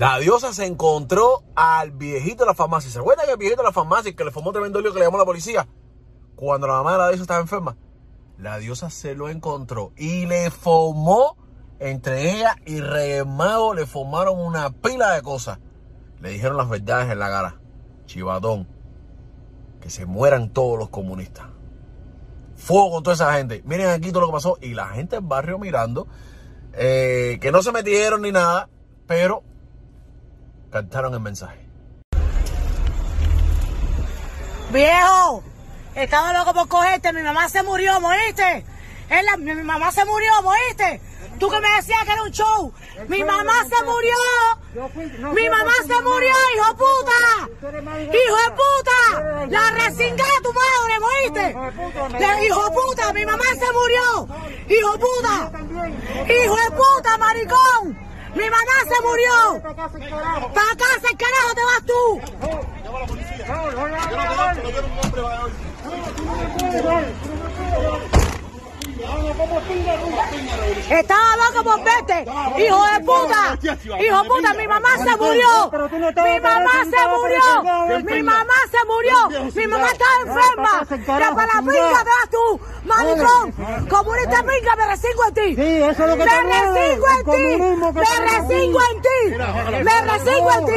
La diosa se encontró al viejito de la farmacia. ¿Se acuerdan que el viejito de la farmacia que le formó tremendo lío que le llamó a la policía? Cuando la mamá de la diosa estaba enferma. La diosa se lo encontró y le formó entre ella y Reyes Mago le formaron una pila de cosas. Le dijeron las verdades en la cara. Chivatón. Que se mueran todos los comunistas. Fuego con toda esa gente. Miren aquí todo lo que pasó. Y la gente del barrio mirando. eh, que no se metieron ni nada. Pero cantaron el mensaje. Viejo, estaba loco por cogerte. Mi mamá se murió, la- mi, mi mamá se murió, ¿moíste? Tú que me decías que era un show. Mi mamá se murió. Mi mamá se murió, hijo puta. Hijo de puta. La resingá a tu madre, ¿moíste? La- hijo puta, mi mamá se murió. Hijo puta. Hijo de puta, maricón. Mi mamá se murió. Para casa, el carajo te vas tú. Estaba loco por verte, hijo de puta, hijo de puta, mi mamá se murió, mi mamá se murió, mi mamá se murió, mi mamá está enferma, que para la pinga te vas tú, maricón, comunista pinga, me resingo en ti, Sí, eso es lo que me resingo en ti, me resingo en ti, me resingo en ti,